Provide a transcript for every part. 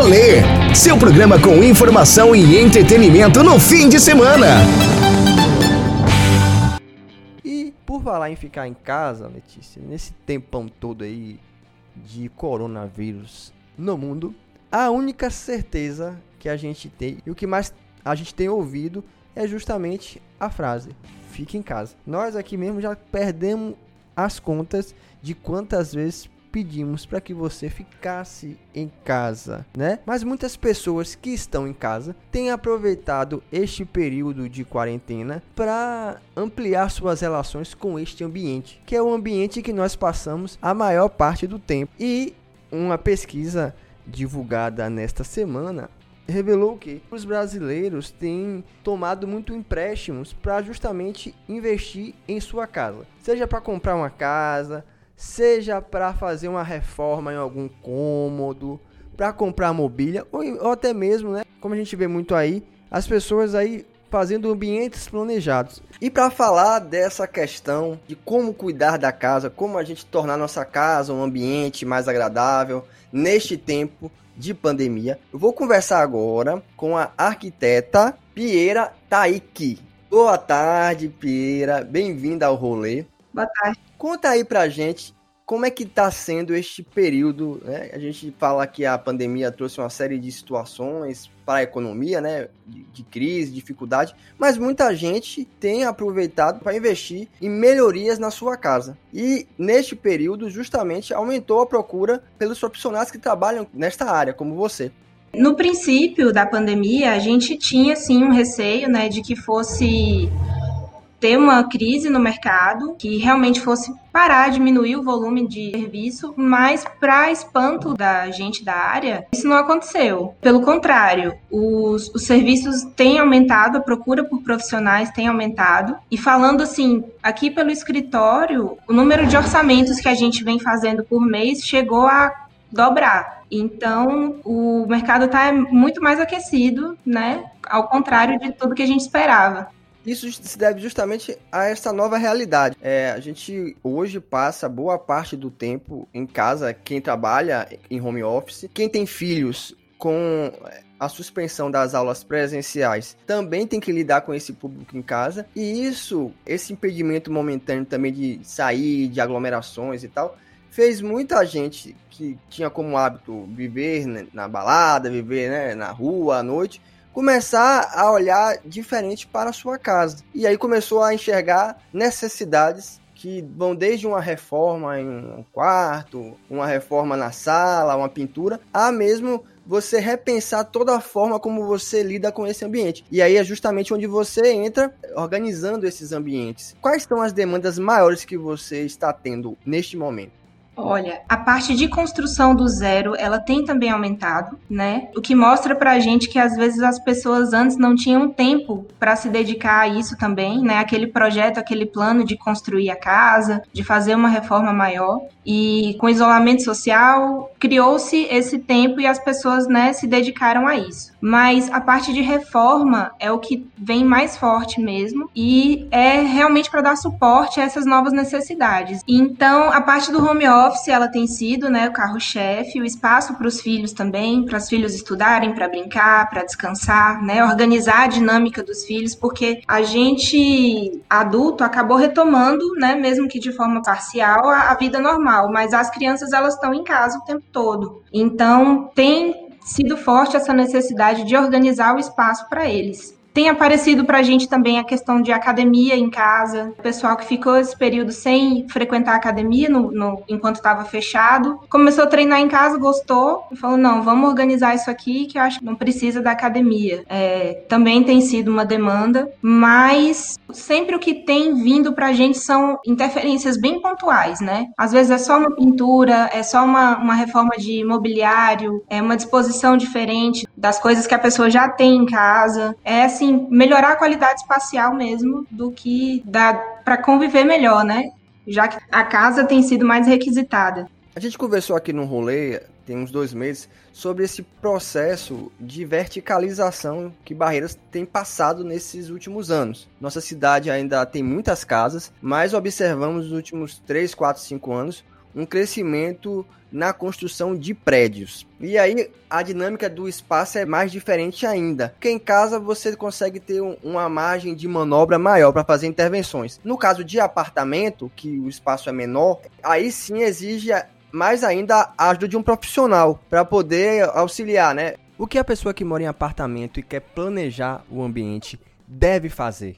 Rolê, seu programa com informação e entretenimento no fim de semana. E por falar em ficar em casa, Letícia, nesse tempão todo aí de coronavírus no mundo, a única certeza que a gente tem e o que mais a gente tem ouvido é justamente a frase: fique em casa. Nós aqui mesmo já perdemos as contas de quantas vezes pedimos para que você ficasse em casa, né? Mas muitas pessoas que estão em casa têm aproveitado este período de quarentena para ampliar suas relações com este ambiente, que é o ambiente que nós passamos a maior parte do tempo. E uma pesquisa divulgada nesta semana revelou que os brasileiros têm tomado muito empréstimos para justamente investir em sua casa, seja para comprar uma casa, seja para fazer uma reforma em algum cômodo, para comprar mobília ou, ou, até mesmo, né, como a gente vê muito aí, as pessoas aí fazendo ambientes planejados. E para falar dessa questão de como cuidar da casa, como a gente tornar nossa casa um ambiente mais agradável neste tempo de pandemia. Eu vou conversar agora com a arquiteta Pieira Taiki. Boa tarde, Pieira. Bem-vinda ao rolê. Boa tarde. Conta aí pra gente como é que está sendo este período, né? A gente fala que a pandemia trouxe uma série de situações para a economia, né? De, de crise, dificuldade, mas muita gente tem aproveitado para investir em melhorias na sua casa. E neste período, justamente, aumentou a procura pelos profissionais que trabalham nesta área, como você. No princípio da pandemia, a gente tinha sim um receio, né, de que fosse ter uma crise no mercado que realmente fosse parar, diminuir o volume de serviço, mas para espanto da gente da área, isso não aconteceu. Pelo contrário, os, os serviços têm aumentado, a procura por profissionais tem aumentado. E falando assim, aqui pelo escritório, o número de orçamentos que a gente vem fazendo por mês chegou a dobrar. Então, o mercado está muito mais aquecido, né? Ao contrário de tudo que a gente esperava. Isso se deve justamente a essa nova realidade. É, a gente hoje passa boa parte do tempo em casa, quem trabalha em home office, quem tem filhos com a suspensão das aulas presenciais também tem que lidar com esse público em casa e isso, esse impedimento momentâneo também de sair, de aglomerações e tal, fez muita gente que tinha como hábito viver na balada, viver né, na rua à noite, começar a olhar diferente para a sua casa. E aí começou a enxergar necessidades que vão desde uma reforma em um quarto, uma reforma na sala, uma pintura, a mesmo você repensar toda a forma como você lida com esse ambiente. E aí é justamente onde você entra organizando esses ambientes. Quais são as demandas maiores que você está tendo neste momento? Olha, a parte de construção do zero, ela tem também aumentado, né? O que mostra pra gente que às vezes as pessoas antes não tinham tempo para se dedicar a isso também, né? Aquele projeto, aquele plano de construir a casa, de fazer uma reforma maior. E com isolamento social, criou-se esse tempo e as pessoas, né, se dedicaram a isso. Mas a parte de reforma é o que vem mais forte mesmo e é realmente para dar suporte a essas novas necessidades. Então, a parte do home office, ela tem sido, né, o carro-chefe, o espaço para os filhos também, para os filhos estudarem, para brincar, para descansar, né, organizar a dinâmica dos filhos, porque a gente adulto acabou retomando, né, mesmo que de forma parcial, a, a vida normal mas as crianças elas estão em casa o tempo todo. Então tem sido forte essa necessidade de organizar o espaço para eles. Tem aparecido para a gente também a questão de academia em casa, o pessoal que ficou esse período sem frequentar a academia no, no enquanto estava fechado, começou a treinar em casa, gostou e falou: não, vamos organizar isso aqui que eu acho que não precisa da academia. É, também tem sido uma demanda, mas sempre o que tem vindo para a gente são interferências bem pontuais, né? Às vezes é só uma pintura, é só uma, uma reforma de mobiliário, é uma disposição diferente das coisas que a pessoa já tem em casa. É assim assim, melhorar a qualidade espacial mesmo do que dá para conviver melhor, né? Já que a casa tem sido mais requisitada. A gente conversou aqui no rolê, tem uns dois meses, sobre esse processo de verticalização que Barreiras tem passado nesses últimos anos. Nossa cidade ainda tem muitas casas, mas observamos nos últimos 3, 4, 5 anos um crescimento na construção de prédios. E aí a dinâmica do espaço é mais diferente ainda. Porque em casa você consegue ter um, uma margem de manobra maior para fazer intervenções. No caso de apartamento, que o espaço é menor, aí sim exige mais ainda a ajuda de um profissional para poder auxiliar, né? O que a pessoa que mora em apartamento e quer planejar o ambiente deve fazer?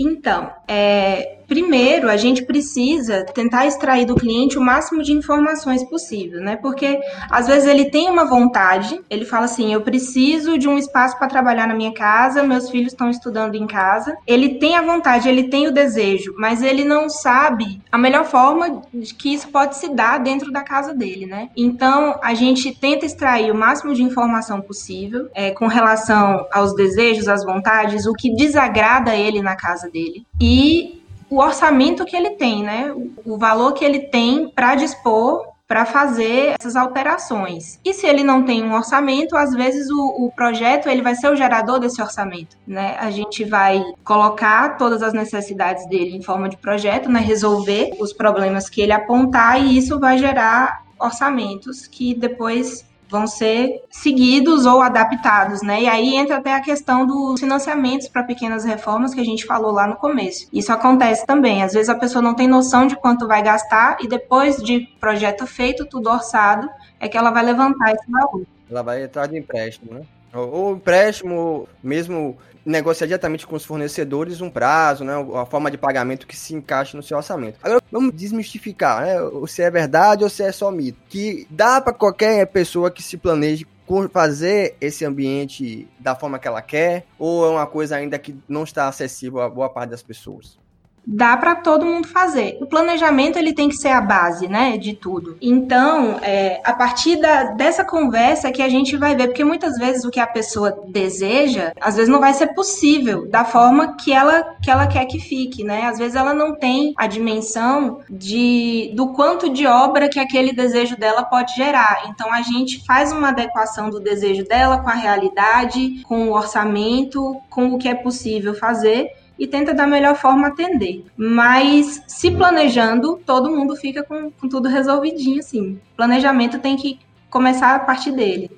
Então, é, primeiro a gente precisa tentar extrair do cliente o máximo de informações possível, né? Porque às vezes ele tem uma vontade, ele fala assim: eu preciso de um espaço para trabalhar na minha casa, meus filhos estão estudando em casa. Ele tem a vontade, ele tem o desejo, mas ele não sabe a melhor forma de que isso pode se dar dentro da casa dele, né? Então a gente tenta extrair o máximo de informação possível é, com relação aos desejos, às vontades, o que desagrada ele na casa dele e o orçamento que ele tem, né? O, valor que ele tem para dispor para fazer essas alterações. E se ele não tem um orçamento, às vezes o, o, projeto ele vai ser o gerador desse orçamento, né? A gente vai colocar todas as necessidades dele em forma de projeto, né? Resolver os problemas que ele apontar e isso vai gerar orçamentos que depois vão ser seguidos ou adaptados, né? E aí entra até a questão dos financiamentos para pequenas reformas que a gente falou lá no começo. Isso acontece também. Às vezes a pessoa não tem noção de quanto vai gastar e depois de projeto feito, tudo orçado, é que ela vai levantar esse valor. Ela vai entrar de empréstimo, né? Ou empréstimo, mesmo negociar diretamente com os fornecedores um prazo, né, a forma de pagamento que se encaixe no seu orçamento. Agora vamos desmistificar, né, se é verdade ou se é só mito, que dá para qualquer pessoa que se planeje fazer esse ambiente da forma que ela quer, ou é uma coisa ainda que não está acessível a boa parte das pessoas? Dá para todo mundo fazer. O planejamento ele tem que ser a base, né, de tudo. Então, é, a partir da, dessa conversa é que a gente vai ver, porque muitas vezes o que a pessoa deseja, às vezes não vai ser possível da forma que ela que ela quer que fique, né? Às vezes ela não tem a dimensão de do quanto de obra que aquele desejo dela pode gerar. Então a gente faz uma adequação do desejo dela com a realidade, com o orçamento, com o que é possível fazer e tenta da melhor forma atender. Mas se planejando, todo mundo fica com, com tudo resolvidinho, assim. Planejamento tem que começar a partir dele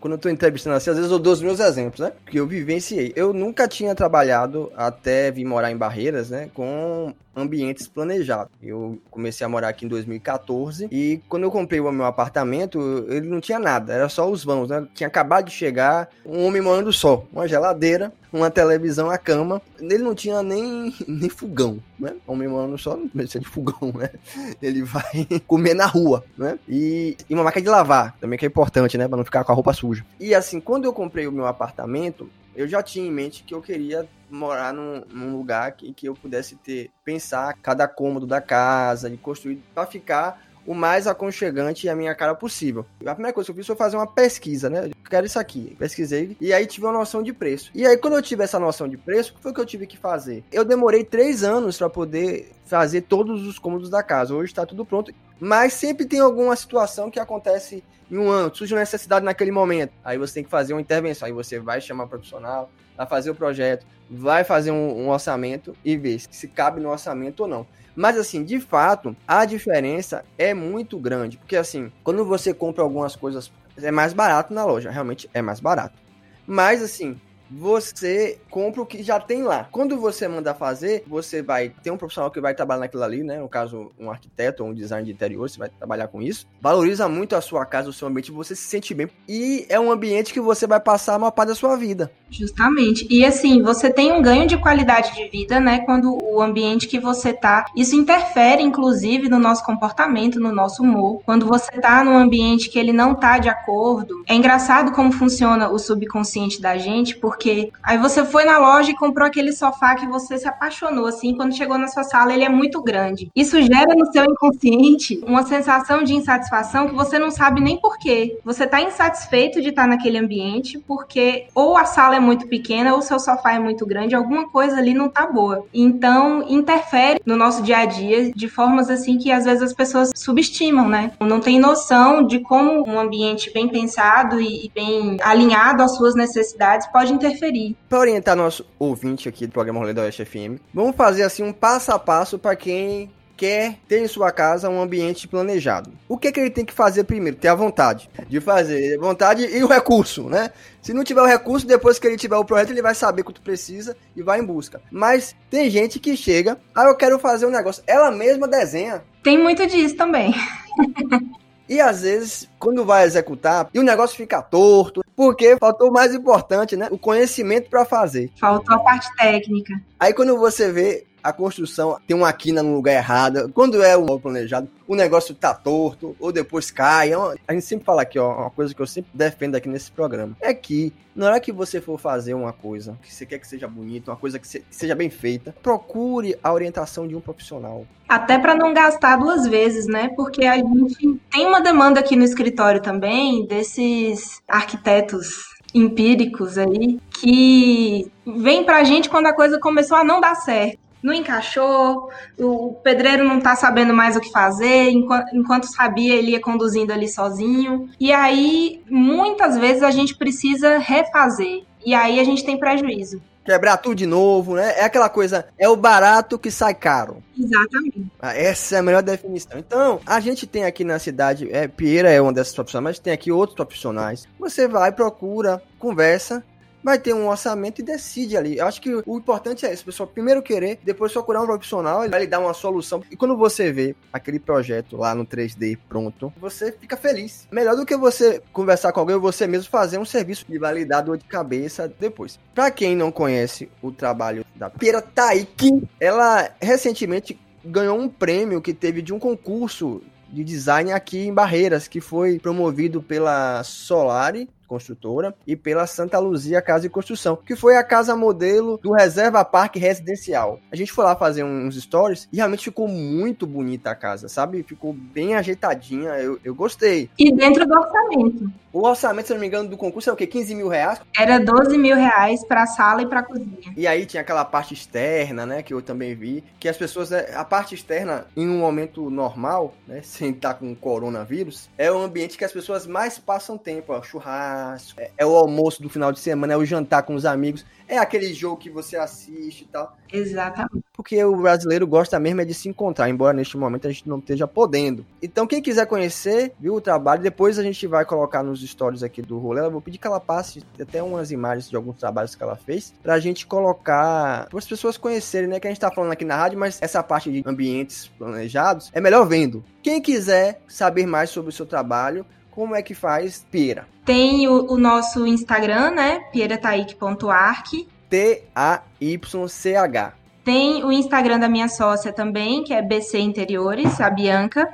quando eu tô entrevistando assim, às vezes eu dou os meus exemplos, né? Que eu vivenciei. Eu nunca tinha trabalhado até vir morar em Barreiras, né? Com ambientes planejados. Eu comecei a morar aqui em 2014 e quando eu comprei o meu apartamento, ele não tinha nada, era só os vãos, né? Tinha acabado de chegar um homem morando só, uma geladeira, uma televisão, a cama. Ele não tinha nem, nem fogão, né? Homem morando só não precisa de fogão, né? Ele vai comer na rua, né? E, e uma máquina de lavar, também que é importante, né? Pra não ficar com a roupa suja. E assim, quando eu comprei o meu apartamento, eu já tinha em mente que eu queria morar num, num lugar que, que eu pudesse ter, pensar cada cômodo da casa, de construir para ficar o mais aconchegante e a minha cara possível. A primeira coisa que eu fiz foi fazer uma pesquisa, né? Quero isso aqui. Pesquisei e aí tive uma noção de preço. E aí, quando eu tive essa noção de preço, o que foi que eu tive que fazer? Eu demorei três anos para poder fazer todos os cômodos da casa. Hoje está tudo pronto. Mas sempre tem alguma situação que acontece em um ano, surge uma necessidade naquele momento. Aí você tem que fazer uma intervenção. Aí você vai chamar um profissional, vai fazer o projeto, vai fazer um, um orçamento e ver se cabe no orçamento ou não. Mas assim, de fato, a diferença é muito grande, porque assim, quando você compra algumas coisas, é mais barato na loja, realmente é mais barato. Mas assim, você compra o que já tem lá. Quando você manda fazer, você vai ter um profissional que vai trabalhar naquilo ali, né? No caso, um arquiteto ou um design de interior, você vai trabalhar com isso. Valoriza muito a sua casa, o seu ambiente, você se sente bem. E é um ambiente que você vai passar a maior parte da sua vida. Justamente. E assim, você tem um ganho de qualidade de vida, né? Quando o ambiente que você tá, isso interfere, inclusive, no nosso comportamento, no nosso humor. Quando você tá num ambiente que ele não tá de acordo. É engraçado como funciona o subconsciente da gente, porque aí você foi na loja e comprou aquele sofá que você se apaixonou, assim, quando chegou na sua sala, ele é muito grande. Isso gera no seu inconsciente uma sensação de insatisfação que você não sabe nem por quê. Você tá insatisfeito de estar naquele ambiente porque ou a sala é muito pequena ou o seu sofá é muito grande, alguma coisa ali não tá boa. Então, interfere no nosso dia a dia de formas assim que às vezes as pessoas subestimam, né? Não tem noção de como um ambiente bem pensado e bem alinhado às suas necessidades pode interferir interferir. Para orientar nosso ouvinte aqui do programa Rolê da Oeste FM, vamos fazer assim um passo a passo para quem quer ter em sua casa um ambiente planejado. O que, que ele tem que fazer primeiro? Ter a vontade de fazer, vontade e o recurso, né? Se não tiver o recurso, depois que ele tiver o projeto, ele vai saber quanto precisa e vai em busca. Mas tem gente que chega, ah, eu quero fazer um negócio. Ela mesma desenha. Tem muito disso também. E às vezes, quando vai executar, e o negócio fica torto, porque faltou o mais importante, né? O conhecimento para fazer. Faltou a parte técnica. Aí quando você vê a construção tem uma quina no lugar errado, quando é o planejado, o negócio tá torto, ou depois cai. É a gente sempre fala aqui, ó, uma coisa que eu sempre defendo aqui nesse programa, é que na hora que você for fazer uma coisa que você quer que seja bonita, uma coisa que seja bem feita, procure a orientação de um profissional. Até para não gastar duas vezes, né? Porque a gente tem uma demanda aqui no escritório também desses arquitetos empíricos aí que vem pra gente quando a coisa começou a não dar certo não encaixou, o pedreiro não tá sabendo mais o que fazer, enquanto, enquanto sabia, ele ia conduzindo ali sozinho. E aí, muitas vezes, a gente precisa refazer. E aí a gente tem prejuízo. Quebrar tudo de novo, né? É aquela coisa, é o barato que sai caro. Exatamente. Ah, essa é a melhor definição. Então, a gente tem aqui na cidade, é, Pieira é uma dessas profissionais, mas tem aqui outros profissionais. Você vai, procura, conversa, vai ter um orçamento e decide ali. Eu acho que o importante é isso, pessoal. Primeiro querer, depois procurar um profissional, ele vai lhe dar uma solução. E quando você vê aquele projeto lá no 3D pronto, você fica feliz. Melhor do que você conversar com alguém você mesmo fazer um serviço de validar dor de cabeça depois. Para quem não conhece o trabalho da Pira Taiki, ela recentemente ganhou um prêmio que teve de um concurso de design aqui em Barreiras, que foi promovido pela Solari, construtora, e pela Santa Luzia Casa e Construção, que foi a casa modelo do Reserva Parque Residencial. A gente foi lá fazer uns stories e realmente ficou muito bonita a casa, sabe? Ficou bem ajeitadinha, eu, eu gostei. E dentro do orçamento. O orçamento, se não me engano, do concurso é o quê? 15 mil reais? Era 12 mil reais pra sala e pra cozinha. E aí tinha aquela parte externa, né? Que eu também vi. Que as pessoas, né, a parte externa, em um momento normal, né? Sem estar com coronavírus, é o ambiente que as pessoas mais passam tempo. Ó, churrasco, é, é o almoço do final de semana, é o jantar com os amigos é aquele jogo que você assiste e tal. Exatamente. Porque o brasileiro gosta mesmo é de se encontrar, embora neste momento a gente não esteja podendo. Então, quem quiser conhecer, viu o trabalho, depois a gente vai colocar nos stories aqui do rolê. Eu vou pedir que ela passe até umas imagens de alguns trabalhos que ela fez, pra gente colocar, para as pessoas conhecerem, né? Que a gente tá falando aqui na rádio, mas essa parte de ambientes planejados é melhor vendo. Quem quiser saber mais sobre o seu trabalho, como é que faz pera? Tem o, o nosso Instagram, né? pierataik.arc. T-A-Y-C-H. Tem o Instagram da minha sócia também, que é BC Interiores, a Bianca,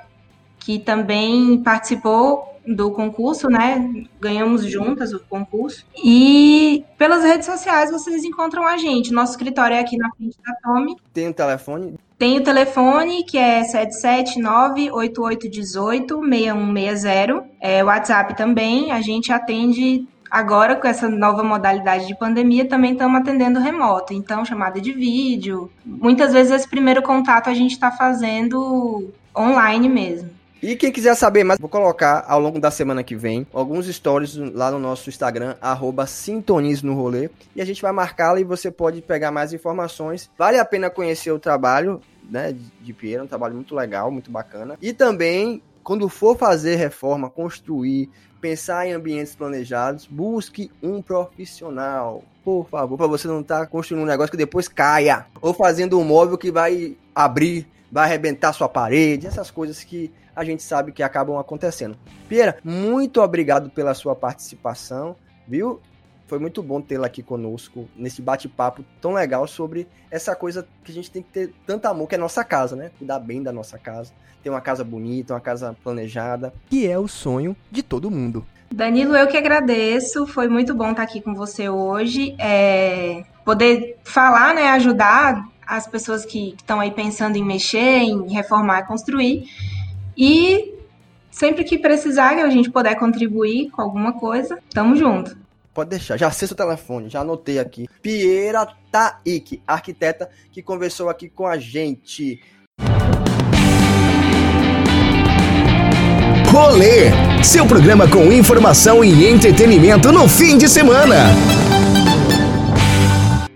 que também participou do concurso, né? Ganhamos juntas o concurso. E pelas redes sociais vocês encontram a gente. Nosso escritório é aqui na frente da Tome. Tem o um telefone? Tem o telefone, que é 779-8818-6160. É o WhatsApp também. A gente atende agora com essa nova modalidade de pandemia, também estamos atendendo remoto, então chamada de vídeo. Muitas vezes esse primeiro contato a gente está fazendo online mesmo. E quem quiser saber mais, vou colocar ao longo da semana que vem alguns stories lá no nosso Instagram, arroba Sintonize no Rolê. E a gente vai marcá-la e você pode pegar mais informações. Vale a pena conhecer o trabalho né, de Pierre, é um trabalho muito legal, muito bacana. E também, quando for fazer reforma, construir, pensar em ambientes planejados, busque um profissional. Por favor, para você não estar tá construindo um negócio que depois caia. Ou fazendo um móvel que vai abrir, vai arrebentar sua parede, essas coisas que a gente sabe que acabam acontecendo. Pieira, muito obrigado pela sua participação, viu? Foi muito bom tê-la aqui conosco nesse bate-papo tão legal sobre essa coisa que a gente tem que ter tanto amor, que é nossa casa, né? Cuidar bem da nossa casa, ter uma casa bonita, uma casa planejada, que é o sonho de todo mundo. Danilo, eu que agradeço. Foi muito bom estar aqui com você hoje. É... Poder falar, né? Ajudar as pessoas que estão aí pensando em mexer, em reformar, construir. E sempre que precisar, que a gente puder contribuir com alguma coisa, tamo junto. Pode deixar, já sei seu telefone, já anotei aqui. Pieira Taik, arquiteta que conversou aqui com a gente. Rolê, seu programa com informação e entretenimento no fim de semana.